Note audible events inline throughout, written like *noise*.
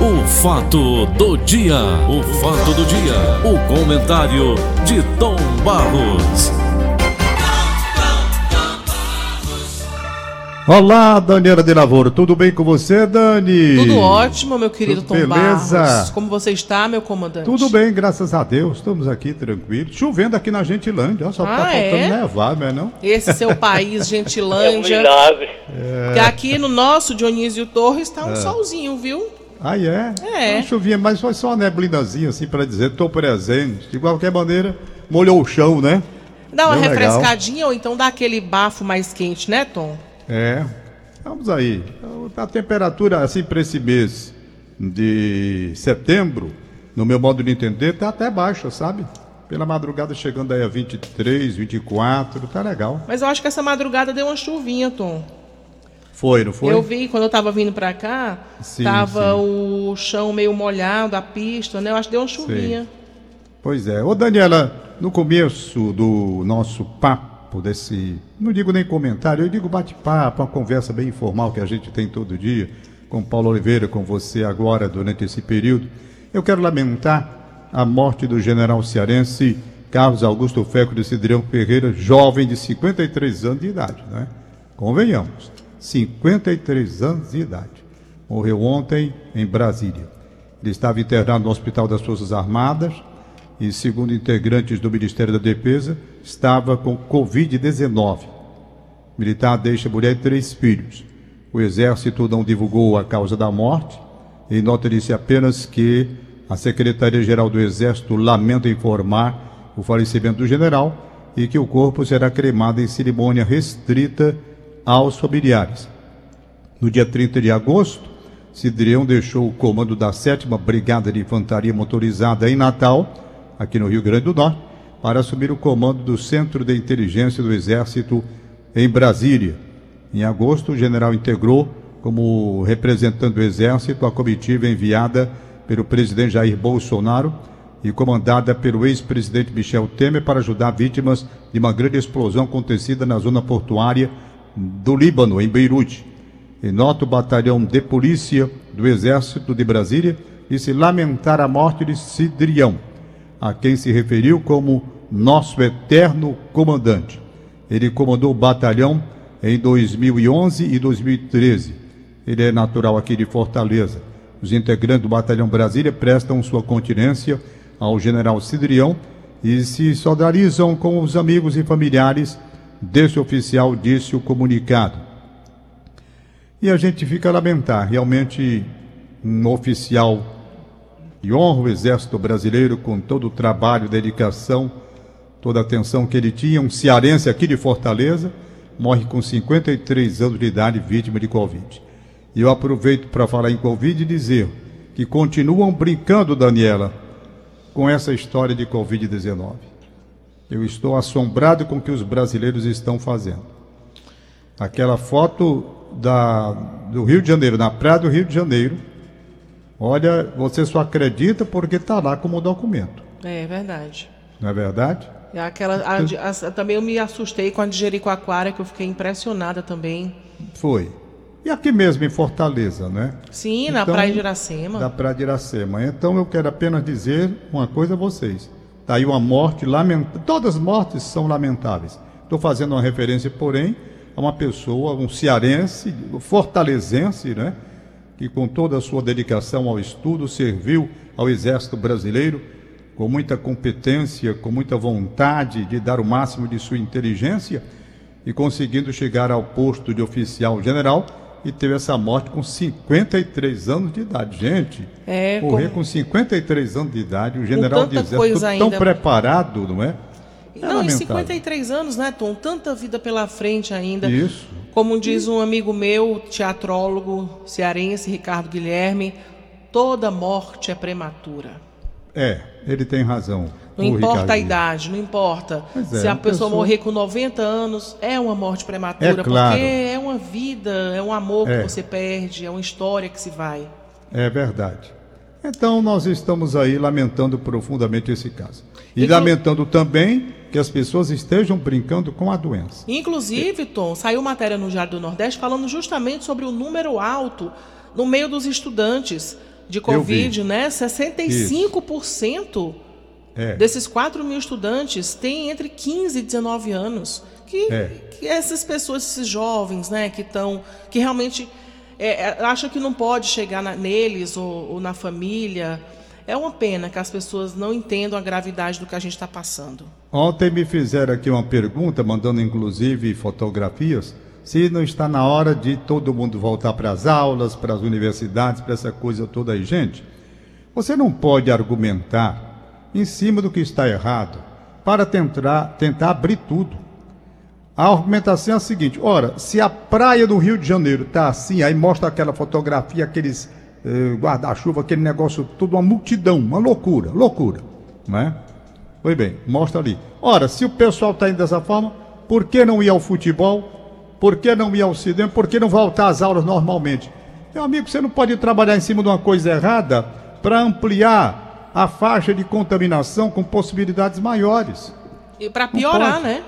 O fato do dia, o fato do dia, o comentário de Tom Barros. Olá, Daniela de Lavoro, tudo bem com você, Dani? Tudo ótimo, meu querido Tudo Tom beleza? Barros. Como você está, meu comandante? Tudo bem, graças a Deus, estamos aqui tranquilos. Chovendo aqui na Gentilândia, ó, só Ah, tá faltando é? nevar, não é não? Esse seu *laughs* país, É um Gentilândia. milagre. que aqui no nosso Dionísio Torres está um solzinho, viu? Ah, é? É. Uma chuvinha, mas foi só uma neblinazinha assim para dizer, tô presente. De qualquer maneira, molhou o chão, né? Dá uma Bem legal. refrescadinha ou então dá aquele bafo mais quente, né, Tom? É. Vamos aí. A temperatura, assim, para esse mês de setembro, no meu modo de entender, tá até baixa, sabe? Pela madrugada chegando aí a 23, 24, tá legal. Mas eu acho que essa madrugada deu uma chuvinha, Tom. Foi, não foi? Eu vi quando eu tava vindo pra cá, Sim, tava sim. o chão meio molhado, a pista, né? Eu acho que deu uma chuvinha. Pois é. Ô, Daniela, no começo do nosso papo, desse. Não digo nem comentário, eu digo bate-papo, uma conversa bem informal que a gente tem todo dia, com Paulo Oliveira, com você agora, durante esse período. Eu quero lamentar a morte do general cearense Carlos Augusto Feco de Cidrião Ferreira, jovem de 53 anos de idade, né? Convenhamos, 53 anos de idade. Morreu ontem em Brasília. Ele estava internado no Hospital das Forças Armadas e, segundo integrantes do Ministério da Defesa, estava com Covid-19. O militar deixa mulher e três filhos. O Exército não divulgou a causa da morte. Em nota disse apenas que a Secretaria-Geral do Exército lamenta informar o falecimento do general e que o corpo será cremado em cerimônia restrita aos familiares. No dia 30 de agosto, Cidrião deixou o comando da 7 Brigada de Infantaria Motorizada em Natal, aqui no Rio Grande do Norte, para assumir o comando do Centro de Inteligência do Exército em Brasília. Em agosto, o general integrou, como representante do Exército, a comitiva enviada pelo presidente Jair Bolsonaro e comandada pelo ex-presidente Michel Temer para ajudar vítimas de uma grande explosão acontecida na zona portuária do Líbano, em Beirute. Em nota, o batalhão de polícia do Exército de Brasília disse lamentar a morte de Cidrião, a quem se referiu como nosso eterno comandante. Ele comandou o batalhão em 2011 e 2013. Ele é natural aqui de Fortaleza. Os integrantes do Batalhão Brasília prestam sua continência ao general Cidrião e se solidarizam com os amigos e familiares desse oficial, disse o comunicado. E a gente fica a lamentar, realmente um oficial que honra o Exército Brasileiro com todo o trabalho, dedicação, toda a atenção que ele tinha, um cearense aqui de Fortaleza, morre com 53 anos de idade, vítima de Covid. E eu aproveito para falar em Covid e dizer que continuam brincando, Daniela, com essa história de Covid-19. Eu estou assombrado com o que os brasileiros estão fazendo. Aquela foto da, do Rio de Janeiro, na praia do Rio de Janeiro, olha, você só acredita porque está lá como documento. É verdade. Não é verdade? E aquela, a a- também eu me assustei com a de Jericoacoara, que eu fiquei impressionada também. Foi. E aqui mesmo em Fortaleza, né? Sim, na Então, Praia de Iracema. Da Praia de Iracema. Então eu quero apenas dizer uma coisa a vocês. Está aí uma morte lamentável. Todas as mortes são lamentáveis. Estou fazendo uma referência, porém, a uma pessoa, um cearense, fortalezense, né? Que com toda a sua dedicação ao estudo serviu ao Exército Brasileiro com muita competência, com muita vontade de dar o máximo de sua inteligência e conseguindo chegar ao posto de oficial general e teve essa morte com 53 anos de idade. Gente, É, morrer com- com 53 anos de idade, o general dizendo coisa tudo tão ainda. preparado, não é? É Não, lamentável. 53 anos, né, Tom? Tanta vida pela frente ainda. Isso. Como diz um amigo meu, teatrólogo cearense, Ricardo Guilherme, toda morte é prematura. É, ele tem razão. Não importa a idade, não importa. É, Se a pessoa pessoa- morrer com 90 anos, é uma morte prematura, É claro. porque é uma vida, é um amor É. que você perde, é uma história que se vai. É verdade. Então nós estamos aí lamentando profundamente esse caso. E Inclu- lamentando também que as pessoas estejam brincando com a doença. Inclusive, Tom, saiu matéria no Diário do Nordeste falando justamente sobre o número alto no meio dos estudantes. de Covid, né? 65% é. desses 4 mil estudantes têm entre 15 e 19 anos. Que, é. que essas pessoas, esses jovens, né, que estão, que realmente é, é, acham que não pode chegar na, neles ou, ou na família. É uma pena que as pessoas não entendam a gravidade do que a gente está passando. Ontem me fizeram aqui uma pergunta, mandando inclusive fotografias se não está na hora de todo mundo voltar para as aulas, para as universidades, para essa coisa toda aí. Gente, você não pode argumentar em cima do que está errado para tentar, tentar abrir tudo. A argumentação é a seguinte: ora, se a praia do Rio de Janeiro está assim, aí mostra aquela fotografia, aqueles eh, guarda-chuva, aquele negócio, tudo uma multidão, uma loucura, loucura, não é? Pois bem, mostra ali. Ora, se o pessoal está indo dessa forma, por que não ir ao futebol? Por que não ir ao cinema? Por que não voltar às aulas normalmente? Meu amigo, você não pode trabalhar em cima de uma coisa errada para ampliar a faixa de contaminação com possibilidades maiores. E para piorar, né?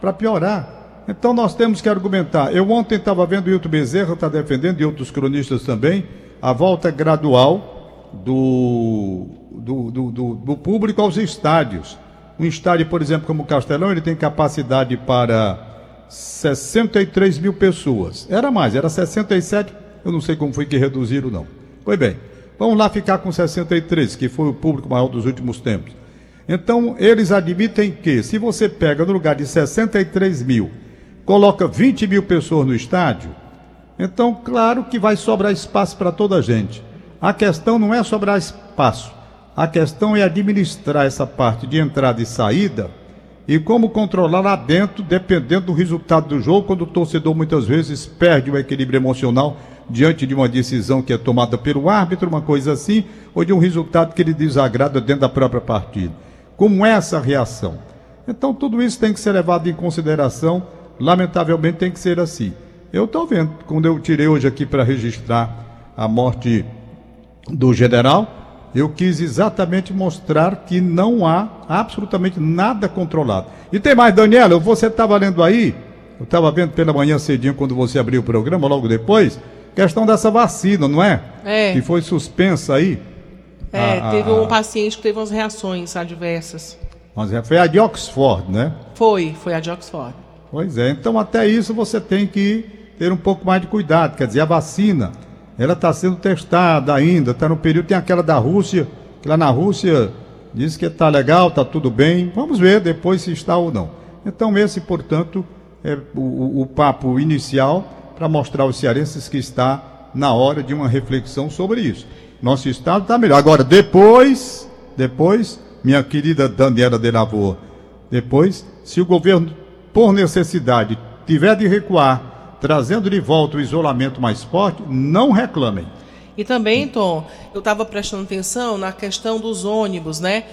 Para piorar. Então nós temos que argumentar. Eu ontem estava vendo o Hilton Bezerra está defendendo, e outros cronistas também, a volta gradual do, do, do, do, do público aos estádios. Um estádio, por exemplo, como o Castelão, ele tem capacidade para 63 mil pessoas. Era mais, era 67, eu não sei como foi que reduziram, não. Pois bem, vamos lá ficar com 63, que foi o público maior dos últimos tempos. Então, eles admitem que, se você pega no lugar de 63 mil, coloca 20 mil pessoas no estádio, então, claro que vai sobrar espaço para toda a gente. A questão não é sobrar espaço, a questão é administrar essa parte de entrada e saída e como controlar lá dentro, dependendo do resultado do jogo, quando o torcedor muitas vezes perde o equilíbrio emocional diante de uma decisão que é tomada pelo árbitro, uma coisa assim, ou de um resultado que ele desagrada dentro da própria partida. Como é essa reação? Então tudo isso tem que ser levado em consideração, lamentavelmente tem que ser assim. Eu estou vendo, quando eu tirei hoje aqui para registrar a morte do general, eu quis exatamente mostrar que não há absolutamente nada controlado. E tem mais, Daniela, você estava lendo aí, eu estava vendo pela manhã cedinho quando você abriu o programa, logo depois, questão dessa vacina, não é? É. Que foi suspensa aí. É, a, teve a, um paciente que teve umas reações adversas. Mas é, foi a de Oxford, né? Foi, foi a de Oxford. Pois é, então até isso você tem que ter um pouco mais de cuidado. Quer dizer, a vacina ela está sendo testada ainda, está no período, tem aquela da Rússia, que lá na Rússia diz que está legal, está tudo bem. Vamos ver depois se está ou não. Então, esse, portanto, é o, o papo inicial para mostrar aos cearenses que está na hora de uma reflexão sobre isso. Nosso estado está melhor. Agora, depois, depois, minha querida Daniela de Lavor, depois, se o governo, por necessidade, tiver de recuar trazendo de volta o isolamento mais forte, não reclamem. E também, Tom, eu estava prestando atenção na questão dos ônibus, né?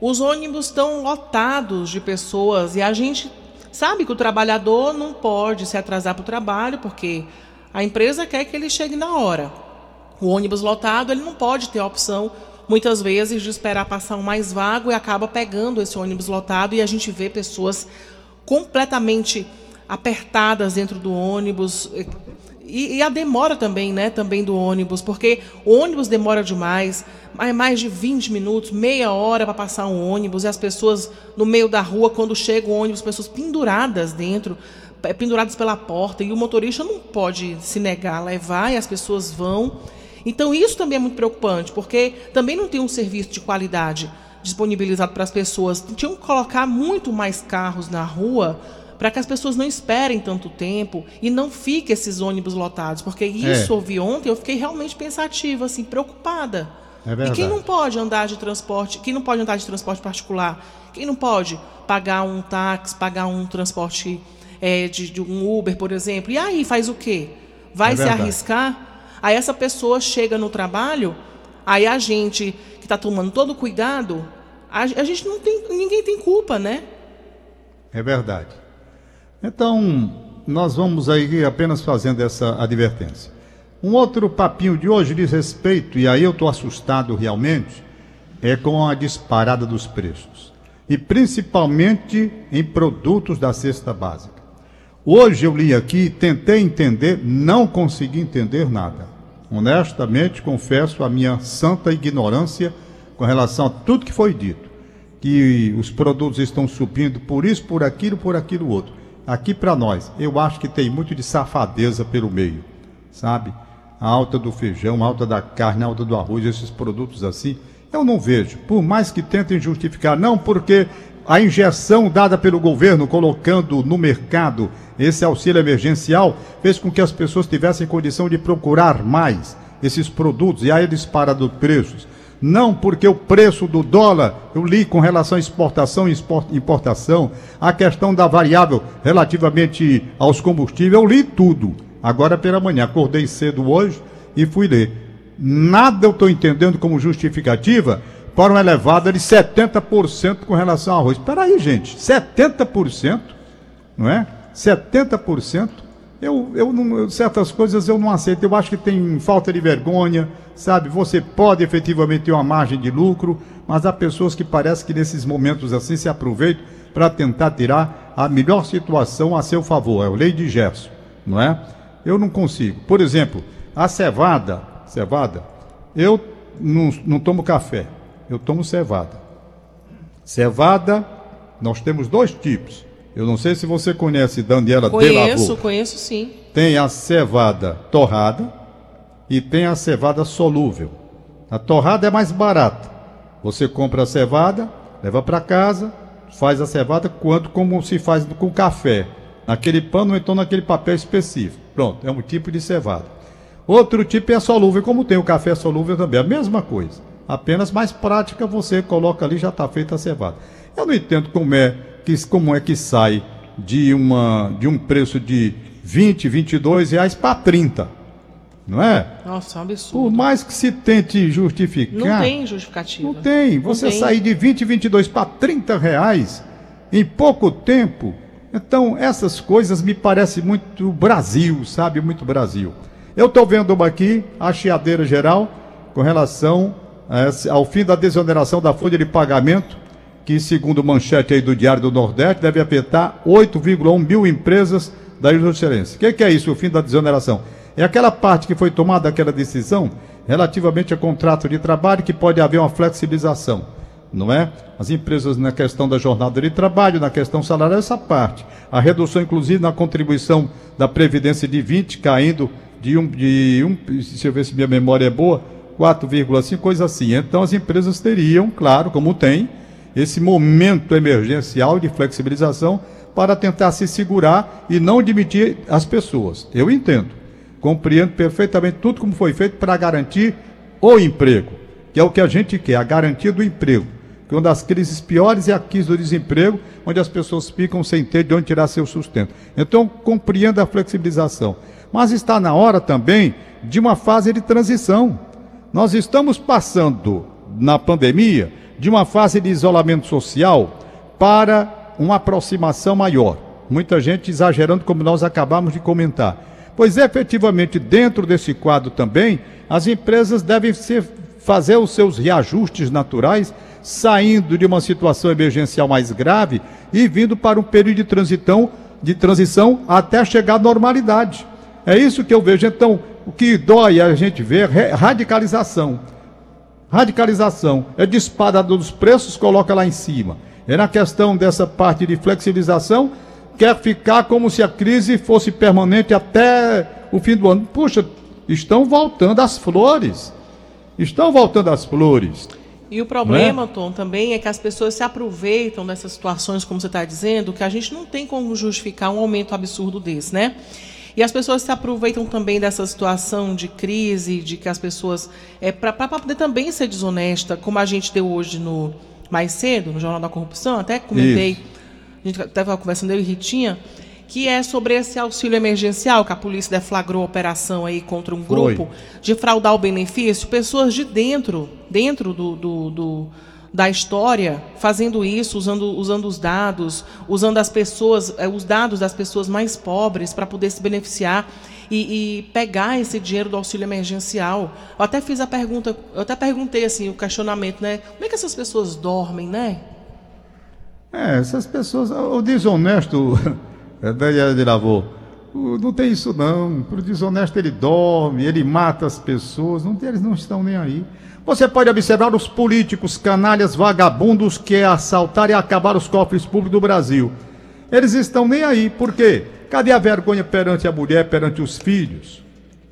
Os ônibus estão lotados de pessoas e a gente sabe que o trabalhador não pode se atrasar para o trabalho porque a empresa quer que ele chegue na hora. O ônibus lotado, ele não pode ter a opção, muitas vezes, de esperar passar um mais vago e acaba pegando esse ônibus lotado e a gente vê pessoas completamente apertadas dentro do ônibus. E, e, a demora também, né? Também do ônibus, porque o ônibus demora demais, mais de 20 minutos, meia hora para passar um ônibus, e as pessoas no meio da rua, quando chega o ônibus, pessoas penduradas dentro, penduradas pela porta, e o motorista não pode se negar a levar, e as pessoas vão. Então, isso também é muito preocupante, porque também não tem um serviço de qualidade disponibilizado para as pessoas. Tinham que colocar muito mais carros na rua para que as pessoas não esperem tanto tempo e não fiquem esses ônibus lotados. Porque isso é. ouvi ontem, eu fiquei realmente pensativa, assim, preocupada. É e quem não pode andar de transporte, quem não pode andar de transporte particular, quem não pode pagar um táxi, pagar um transporte é, de, de, um Uber, por exemplo, e aí faz o quê? Vai é se arriscar? Aí essa pessoa chega no trabalho, aí a gente que está tomando todo o cuidado, a, a gente não tem, ninguém tem culpa, né? É verdade. Então, nós vamos aí apenas fazendo essa advertência. Um outro papinho de hoje diz respeito, e aí eu estou assustado realmente, é com a disparada dos preços. E principalmente em produtos da cesta básica. Hoje eu li aqui, tentei entender, não consegui entender nada. Honestamente, confesso a minha santa ignorância com relação a tudo que foi dito. Que os produtos estão subindo por isso, por aquilo, por aquilo outro. Aqui para nós, eu acho que tem muito de safadeza pelo meio, sabe? A alta do feijão, a alta da carne, a alta do arroz, esses produtos assim, eu não vejo. Por mais que tentem justificar, não porque a injeção dada pelo governo colocando no mercado esse auxílio emergencial fez com que as pessoas tivessem condição de procurar mais esses produtos e aí disparar dos preços. Não porque o preço do dólar, eu li com relação à exportação e importação, a questão da variável relativamente aos combustíveis, eu li tudo. Agora pela manhã, acordei cedo hoje e fui ler. Nada eu estou entendendo como justificativa para uma elevada de 70% com relação ao arroz. Espera aí, gente, 70%, não é? 70%. Eu, eu não, certas coisas eu não aceito. Eu acho que tem falta de vergonha, sabe? Você pode efetivamente ter uma margem de lucro, mas há pessoas que parece que nesses momentos assim se aproveitam para tentar tirar a melhor situação a seu favor. É o lei de Gerson, não é? Eu não consigo. Por exemplo, a cevada, cevada, eu não, não tomo café eu tomo cevada. Cevada, nós temos dois tipos. Eu não sei se você conhece Daniela Conheço, Delavô. conheço sim. Tem a cevada torrada e tem a cevada solúvel. A torrada é mais barata. Você compra a cevada, leva para casa, faz a cevada quanto como se faz com café. Naquele pano ou então naquele papel específico. Pronto, é um tipo de cevada. Outro tipo é solúvel, como tem o café solúvel também, a mesma coisa apenas mais prática, você coloca ali já está feita a cevada. Eu não entendo como é que, como é que sai de, uma, de um preço de 20, 22 reais para 30. Não é? Nossa, é um absurdo. Por mais que se tente justificar. Não tem justificativa. Não tem. Você não tem. sair de 20, 22 para 30 reais em pouco tempo. Então, essas coisas me parecem muito Brasil, sabe? Muito Brasil. Eu estou vendo uma aqui, a chiadeira geral, com relação ao fim da desoneração da folha de pagamento, que segundo manchete aí do Diário do Nordeste, deve afetar 8,1 mil empresas da Ilha do Xerense. O que, que, é isso, o fim da desoneração? É aquela parte que foi tomada aquela decisão relativamente a contrato de trabalho que pode haver uma flexibilização, não é? As empresas na questão da jornada de trabalho, na questão salarial, essa parte. A redução, inclusive, na contribuição da Previdência de 20, caindo de um, de um, deixa eu ver se minha memória é boa, 4,5, coisa assim. Então as empresas teriam, claro, como tem, esse momento emergencial de flexibilização para tentar se segurar e não demitir as pessoas. Eu entendo, compreendo perfeitamente tudo como foi feito para garantir o emprego, que é o que a gente quer, a garantia do emprego. Que uma das crises piores é a crise do desemprego, onde as pessoas ficam sem ter de onde tirar seu sustento. Então, compreendo a flexibilização. Mas está na hora também de uma fase de transição nós estamos passando, na pandemia, de uma fase de isolamento social para uma aproximação maior. Muita gente exagerando, como nós acabamos de comentar. Pois efetivamente, dentro desse quadro também, as empresas devem ser, fazer os seus reajustes naturais, saindo de uma situação emergencial mais grave e vindo para um período de, transitão, de transição até chegar à normalidade. É isso que eu vejo. Então, o que dói a gente ver é radicalização. Radicalização. É disparada dos preços, coloca lá em cima. É na questão dessa parte de flexibilização, quer ficar como se a crise fosse permanente até o fim do ano. Puxa, estão voltando as flores. Estão voltando as flores. E o problema, é? Tom, também é que as pessoas se aproveitam dessas situações, como você está dizendo, que a gente não tem como justificar um aumento absurdo desse, né? E as pessoas se aproveitam também dessa situação de crise, de que as pessoas. É, para poder também ser desonesta, como a gente deu hoje no mais cedo, no Jornal da Corrupção, até comentei, Isso. a gente estava conversando, eu e Ritinha, que é sobre esse auxílio emergencial, que a polícia deflagrou a operação aí contra um grupo Foi. de fraudar o benefício, pessoas de dentro, dentro do, do, do da história fazendo isso, usando, usando os dados, usando as pessoas, eh, os dados das pessoas mais pobres para poder se beneficiar e, e, pegar esse dinheiro do auxílio emergencial. Eu até fiz a pergunta, eu até perguntei assim, o questionamento, né? Como é que essas pessoas dormem, né? É, essas pessoas, o desonesto, *laughs* Daniela de Lavô, não tem isso não. Para o desonesto ele dorme, ele mata as pessoas, não, eles não estão nem aí. Você pode observar os políticos canalhas vagabundos que é assaltar e acabar os cofres públicos do Brasil. Eles estão nem aí. Por quê? Cadê a vergonha perante a mulher, perante os filhos?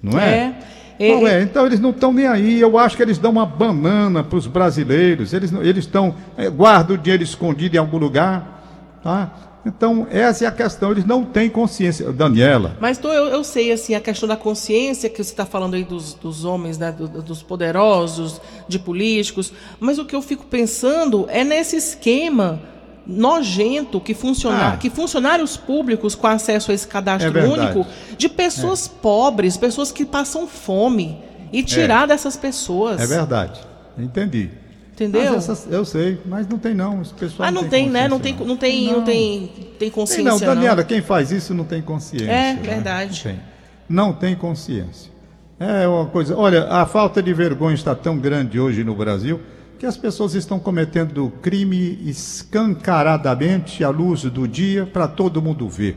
Não é? é. Não é, então eles não estão nem aí. Eu acho que eles dão uma banana para os brasileiros. Eles eles estão é, guardam o dinheiro escondido em algum lugar, tá? Então, essa é a questão, eles não têm consciência. Daniela. Mas tô, eu, eu sei, assim, a questão da consciência que você está falando aí dos, dos homens, né, do, dos poderosos, de políticos, mas o que eu fico pensando é nesse esquema nojento que, funcionar, ah. que funcionários públicos com acesso a esse cadastro é único de pessoas é. pobres, pessoas que passam fome e tirar é. dessas pessoas. É verdade. Entendi. Entendeu? Essas, eu sei, mas não tem não. Esse pessoal ah, não, não tem, tem né? Não tem, não tem, não. não tem, tem consciência. Tem não, Daniela, quem faz isso não tem consciência. É né? verdade. Não tem. não tem consciência. É uma coisa. Olha, a falta de vergonha está tão grande hoje no Brasil que as pessoas estão cometendo crime escancaradamente à luz do dia para todo mundo ver.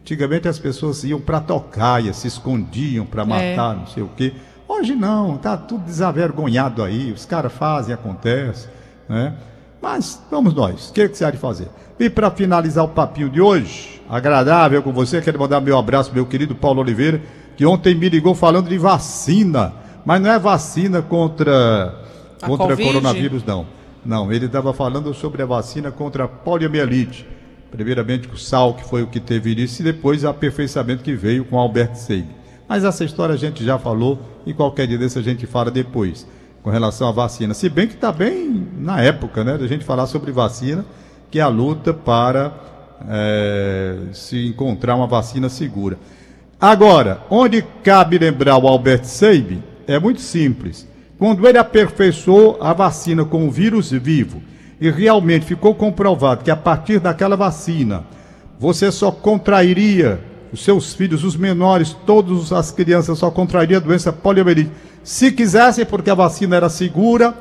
Antigamente as pessoas iam para tocaia, se escondiam para é. matar, é. não sei o quê. Hoje não, tá tudo desavergonhado aí, os caras fazem, acontece, né? Mas vamos nós, o que, que você há de fazer? E para finalizar o papinho de hoje, agradável com você, quero mandar meu abraço, meu querido Paulo Oliveira, que ontem me ligou falando de vacina, mas não é vacina contra a contra COVID? coronavírus, não. Não, ele estava falando sobre a vacina contra a poliomielite. Primeiramente com o sal, que foi o que teve início, e depois o aperfeiçoamento que veio com Albert Seib. Mas essa história a gente já falou, e qualquer dia desse a gente fala depois, com relação à vacina. Se bem que está bem na época, né, da gente falar sobre vacina, que é a luta para é, se encontrar uma vacina segura. Agora, onde cabe lembrar o Albert Seib, é muito simples. Quando ele aperfeiçoou a vacina com o vírus vivo e realmente ficou comprovado que a partir daquela vacina você só contrairia os seus filhos, os menores, todas as crianças só contrairia a doença poliomielite. Se quisessem, porque a vacina era segura,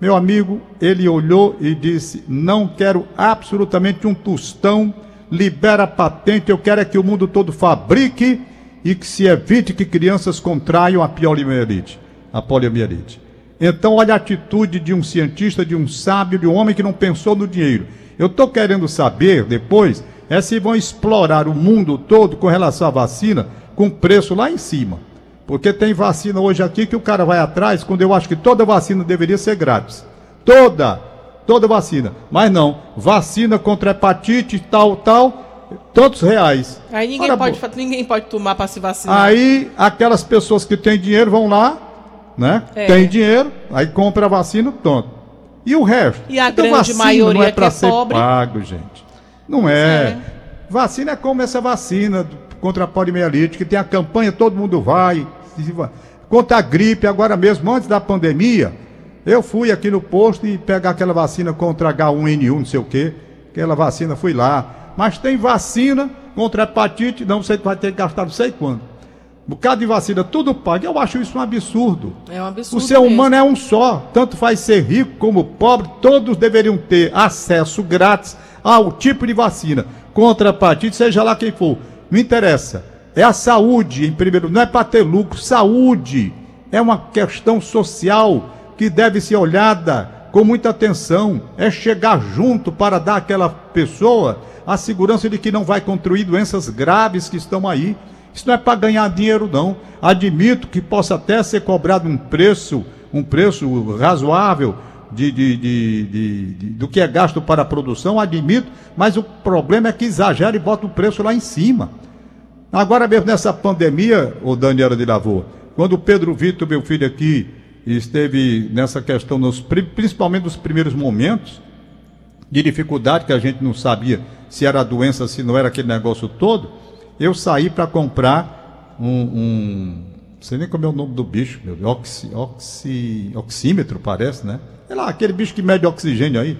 meu amigo, ele olhou e disse: Não quero absolutamente um tostão, libera a patente, eu quero é que o mundo todo fabrique e que se evite que crianças contraiam a poliomielite a poliomielite. Então, olha a atitude de um cientista, de um sábio, de um homem que não pensou no dinheiro. Eu estou querendo saber depois é se vão explorar o mundo todo com relação à vacina com preço lá em cima. Porque tem vacina hoje aqui que o cara vai atrás, quando eu acho que toda vacina deveria ser grátis. Toda, toda vacina. Mas não, vacina contra hepatite, tal, tal, tantos reais. Aí ninguém, pode, ninguém pode tomar para se vacinar. Aí aquelas pessoas que têm dinheiro vão lá, né? É. Tem dinheiro, aí compra a vacina, pronto. E o resto? E a então, grande maioria não é para é ser pobre. pago, gente. Não é. é. Vacina é como essa vacina contra a poliomielite, que tem a campanha, todo mundo vai. Contra a gripe, agora mesmo, antes da pandemia, eu fui aqui no posto e pegar aquela vacina contra H1N1, não sei o quê. Aquela vacina, fui lá. Mas tem vacina contra hepatite, não sei que vai ter que gastar não sei quanto bocado de vacina, tudo pago. Eu acho isso um absurdo. É um absurdo. O ser mesmo. humano é um só. Tanto faz ser rico como pobre, todos deveriam ter acesso grátis ao tipo de vacina contra a hepatite, seja lá quem for. Não interessa. É a saúde, em primeiro não é para ter lucro. Saúde é uma questão social que deve ser olhada com muita atenção. É chegar junto para dar àquela pessoa a segurança de que não vai construir doenças graves que estão aí. Isso não é para ganhar dinheiro, não. Admito que possa até ser cobrado um preço, um preço razoável de, de, de, do que é gasto para a produção, admito, mas o problema é que exagera e bota o preço lá em cima. Agora mesmo nessa pandemia, o Daniela de Lavô, quando o Pedro Vitor, meu filho aqui, esteve nessa questão, nos, principalmente nos primeiros momentos de dificuldade, que a gente não sabia se era doença, se não era aquele negócio todo, eu saí para comprar um, um, Não sei nem como é o nome do bicho, meu. Oxi, oxi, oxímetro, parece, né? É lá, aquele bicho que mede oxigênio aí.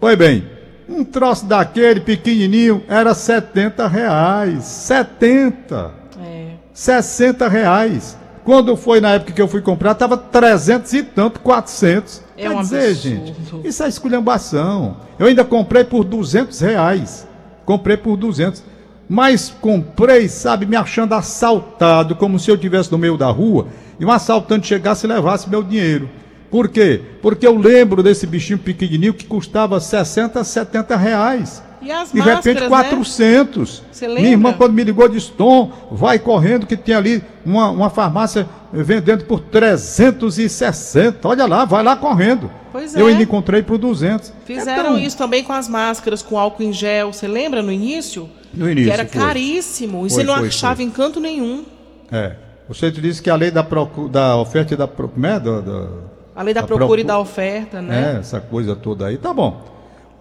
Pois bem, um troço daquele pequenininho era 70 reais. 70! É. 60 reais. Quando foi na época que eu fui comprar, estava 300 e tanto, 400. É Quer um dizer, absurdo. gente, isso é esculhambação. Eu ainda comprei por 200 reais. Comprei por 200. Mas comprei, sabe, me achando assaltado, como se eu estivesse no meio da rua e um assaltante chegasse e levasse meu dinheiro. Por quê? Porque eu lembro desse bichinho pequenininho que custava 60, 70 reais. E as De máscaras, repente, né? 400. Você Minha irmã, quando me ligou, disse: Tom, vai correndo que tem ali uma, uma farmácia vendendo por 360. Olha lá, vai lá correndo. Pois Eu é. ainda encontrei por 200. Fizeram Então, isso também com as máscaras, com álcool em gel. Você lembra no início? No início, Que era foi. caríssimo. E Foi, você não foi, achava foi. em canto nenhum. É. Você disse que a lei da, da oferta e da. Como é? Da, da- A lei da da procura e da oferta, né? É, essa coisa toda aí. Tá bom.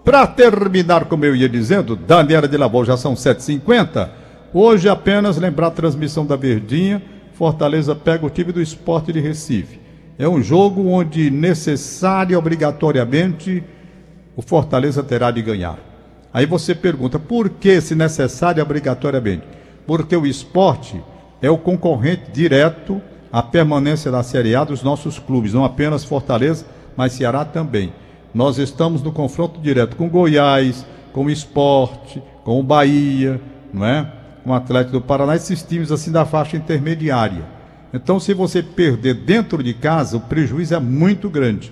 Para terminar, como eu ia dizendo, Daniela de Lavol, já são 7h50. Hoje apenas lembrar a transmissão da Verdinha. Fortaleza pega o time do esporte de Recife. É um jogo onde necessário, obrigatoriamente, o Fortaleza terá de ganhar. Aí você pergunta, por que se necessário, obrigatoriamente? Porque o esporte é o concorrente direto à permanência da Série A dos nossos clubes, não apenas Fortaleza, mas Ceará também. Nós estamos no confronto direto com Goiás, com o Esporte, com o Bahia, não é? Com o Atlético do Paraná, esses times assim da faixa intermediária. Então, se você perder dentro de casa, o prejuízo é muito grande.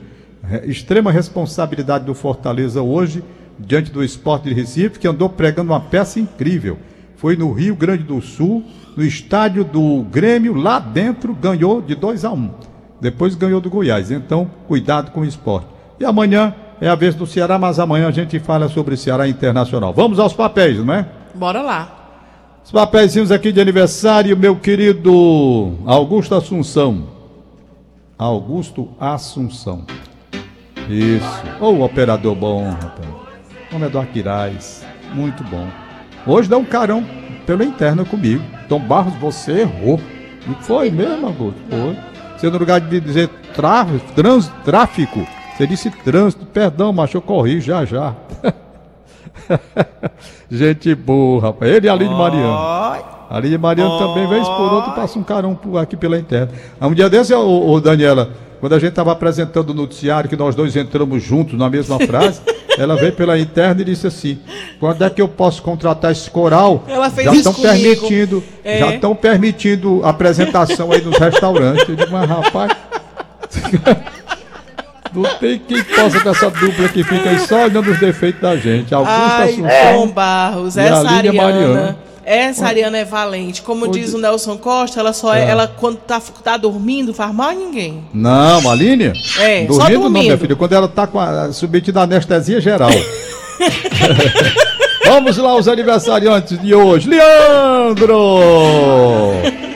É, extrema responsabilidade do Fortaleza hoje, diante do esporte de Recife, que andou pregando uma peça incrível. Foi no Rio Grande do Sul, no estádio do Grêmio, lá dentro, ganhou de 2 a 1 um. Depois ganhou do Goiás. Então, cuidado com o esporte. E amanhã é a vez do Ceará, mas amanhã a gente fala sobre Ceará Internacional. Vamos aos papéis, não é? Bora lá. Os papéis aqui de aniversário, meu querido Augusto Assunção. Augusto Assunção. Isso. Ô, o operador bom, rapaz. O nome é do Aquiraz. Muito bom. Hoje dá um carão pela interna comigo. Tom Barros, você errou. E foi mesmo, Augusto? Foi. Você no lugar de dizer trans, tráfico, você disse trânsito. Perdão, mas eu corri já já. *laughs* Gente boa, rapaz. Ele e a Aline Mariano. A Aline Mariano também, vez por outra, passa um carão por aqui pela interna. Há Um dia desse, ô, ô, Daniela, quando a gente estava apresentando o noticiário, que nós dois entramos juntos na mesma *laughs* frase, ela veio pela interna e disse assim: quando é que eu posso contratar esse coral? Ela fez já isso estão permitindo, É. já estão permitindo apresentação aí nos restaurantes. Eu digo, mas rapaz. Não tem quem possa com essa dupla que fica aí só olhando os defeitos da gente. Augusto Ai, Assunção. Tom Barros, e essa Aline Ariana. Mariano. Essa Ariana é valente. Como Onde- diz o Nelson Costa, ela só é, É. ela quando tá, tá dormindo, faz mal a ninguém. Não, Aline? É, só dormindo não, minha dormindo. filha. Quando ela tá com a submetida à anestesia geral. *laughs* Vamos lá, os aniversariantes de hoje. Leandro!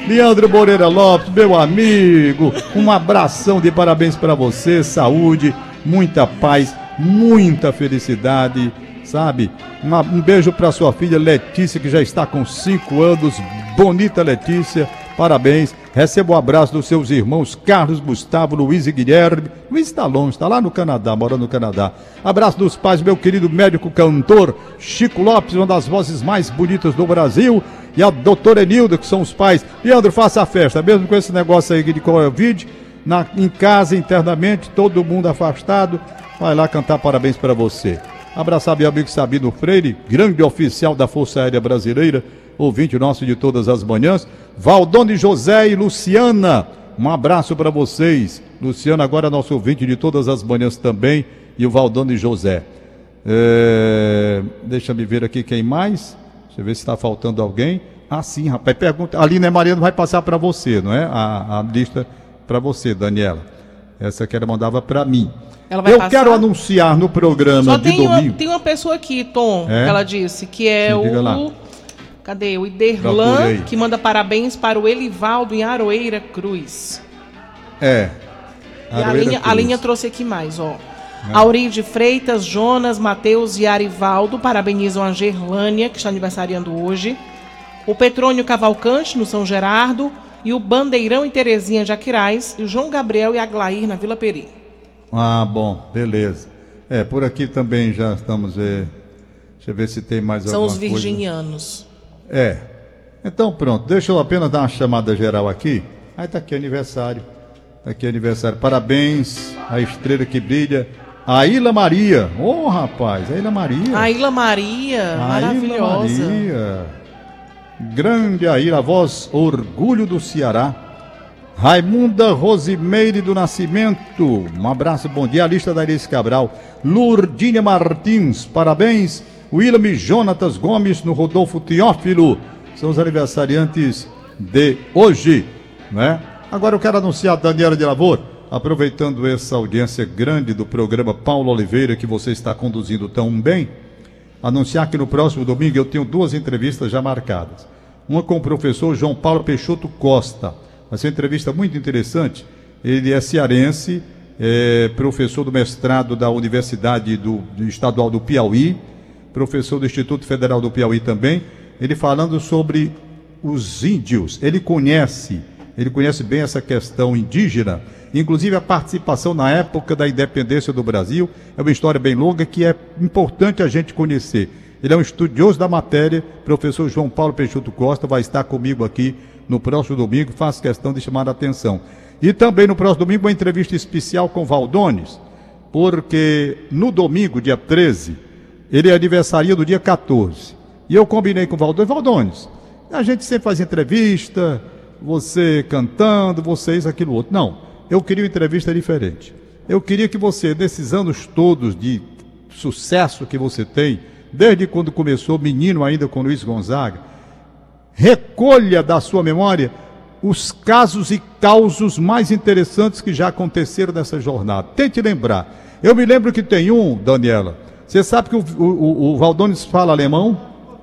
Leandro Moreira Lopes, meu amigo. Um abração de parabéns para você. Saúde, muita paz, muita felicidade. Sabe? Uma- um beijo para sua filha Letícia, que já está com 5 anos. Bonita Letícia. Parabéns. Receba o abraço dos seus irmãos Carlos, Gustavo, Luiz e Guilherme. Luiz está longe, está lá no Canadá, morando no Canadá. Abraço dos pais, meu querido médico cantor Chico Lopes, uma das vozes mais bonitas do Brasil. E a doutora Enilda, que são os pais. Leandro, faça a festa, mesmo com esse negócio aí de Covid, na, em casa, internamente, todo mundo afastado. Vai lá cantar parabéns para você. Abraçar meu amigo Sabino Freire, grande oficial da Força Aérea Brasileira, ouvinte nosso de todas as manhãs. Valdone José e Luciana, um abraço para vocês. Luciana, agora nosso ouvinte de todas as manhãs também, e o Valdone José. É, deixa me ver aqui quem mais. Deixa eu ver se está faltando alguém. Ah, sim, rapaz. Pergunta. A Lina Mariano vai passar para você, não é? A, a lista para você, Daniela. Essa que ela mandava para mim. Eu passar? quero anunciar no programa Só de tem uma, domingo. tem uma pessoa aqui, Tom, É? que ela disse, que é Sim, diga lá. o. Cadê? O. Iderlan, que manda parabéns para o Elivaldo em Aroeira Cruz. É. E a Aroeira linha, a Cruz. linha trouxe aqui mais, ó. É. Aurinho de Freitas, Jonas, Matheus e Arivaldo parabenizam a Gerlânia, que está aniversariando hoje. O Petrônio Cavalcante, no São Gerardo. E o Bandeirão e Terezinha de Aquiraz. E o João Gabriel e a Glair, na Vila Peri. Ah, bom, beleza. É, por aqui também já estamos. É... Deixa eu ver se tem mais São alguma os coisa. virginianos. É. Então pronto, deixa eu apenas dar uma chamada geral aqui. Aí tá aqui aniversário. Tá aqui aniversário. Parabéns à estrela que brilha. A Ilha Maria. Ô, rapaz, a Ilha Maria. A Ilha Maria, A Ilha maravilhosa. Maria. Grande a voz Orgulho do Ceará. Raimunda Rosimeire do Nascimento, um abraço, bom dia. A lista da Iris Cabral. Lurdinha Martins, parabéns. William Jonatas Gomes no Rodolfo Teófilo. São os aniversariantes de hoje, né? Agora eu quero anunciar a Daniela de Lavor, aproveitando essa audiência grande do programa Paulo Oliveira que você está conduzindo tão bem, anunciar que no próximo domingo eu tenho duas entrevistas já marcadas. Uma com o professor João Paulo Peixoto Costa. Vai ser uma entrevista muito interessante. Ele é cearense, é professor do mestrado da Universidade do, do Estadual do Piauí, professor do Instituto Federal do Piauí também. Ele falando sobre os índios. Ele conhece, ele conhece bem essa questão indígena, inclusive a participação na época da independência do Brasil. É uma história bem longa que é importante a gente conhecer. Ele é um estudioso da matéria, professor João Paulo Peixoto Costa, vai estar comigo aqui no próximo domingo, faço questão de chamar a atenção. E também no próximo domingo, uma entrevista especial com Valdones, porque no domingo, dia 13, ele é aniversaria do dia 14. E eu combinei com o Valdones, Valdones, a gente sempre faz entrevista, você cantando, vocês aquilo outro. Não, eu queria uma entrevista diferente. Eu queria que você, nesses anos todos de sucesso que você tem, desde quando começou, menino ainda com Luiz Gonzaga, recolha da sua memória os casos e causos mais interessantes que já aconteceram nessa jornada. Tente lembrar. Eu me lembro que tem um, Daniela. Você sabe que o, o, o Valdones fala alemão?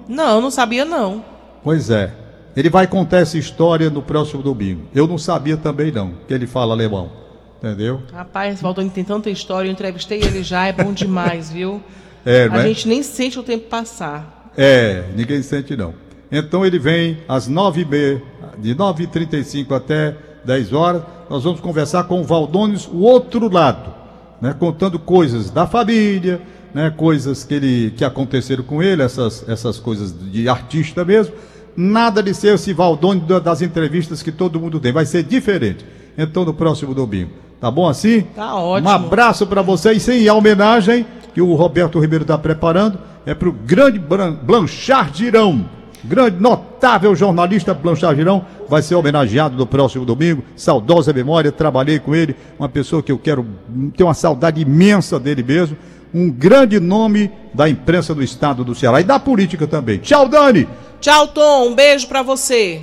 Não, não sabia não. Pois é. Ele vai contar essa história no próximo domingo. Eu não sabia também não, que ele fala alemão. Entendeu? Rapaz, Valdones tem tanta história, eu entrevistei ele já, é bom demais, viu? É, a é? gente nem sente o tempo passar. É, ninguém sente não. Então ele vem às nove e meia, de nove e trinta e cinco até dez horas, nós vamos conversar com o Valdones, o outro lado, né, contando coisas da família, né, coisas que, ele, que aconteceram com ele, essas, essas coisas de artista mesmo. Nada de ser esse Valdones das entrevistas que todo mundo tem, vai ser diferente. Então no próximo domingo. Tá bom assim? Tá ótimo. Um abraço para vocês, sim, e a homenagem que o Roberto Ribeiro está preparando é para o grande Blanchard Girão. Grande, notável jornalista Blanchard Girão vai ser homenageado no próximo domingo. Saudosa memória, trabalhei com ele, uma pessoa que eu quero ter uma saudade imensa dele mesmo. Um grande nome da imprensa do estado do Ceará e da política também. Tchau, Dani! Tchau, Tom. Um beijo para você.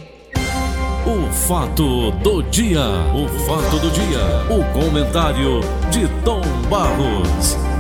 O fato do dia. O fato do dia. O comentário de Tom Barros.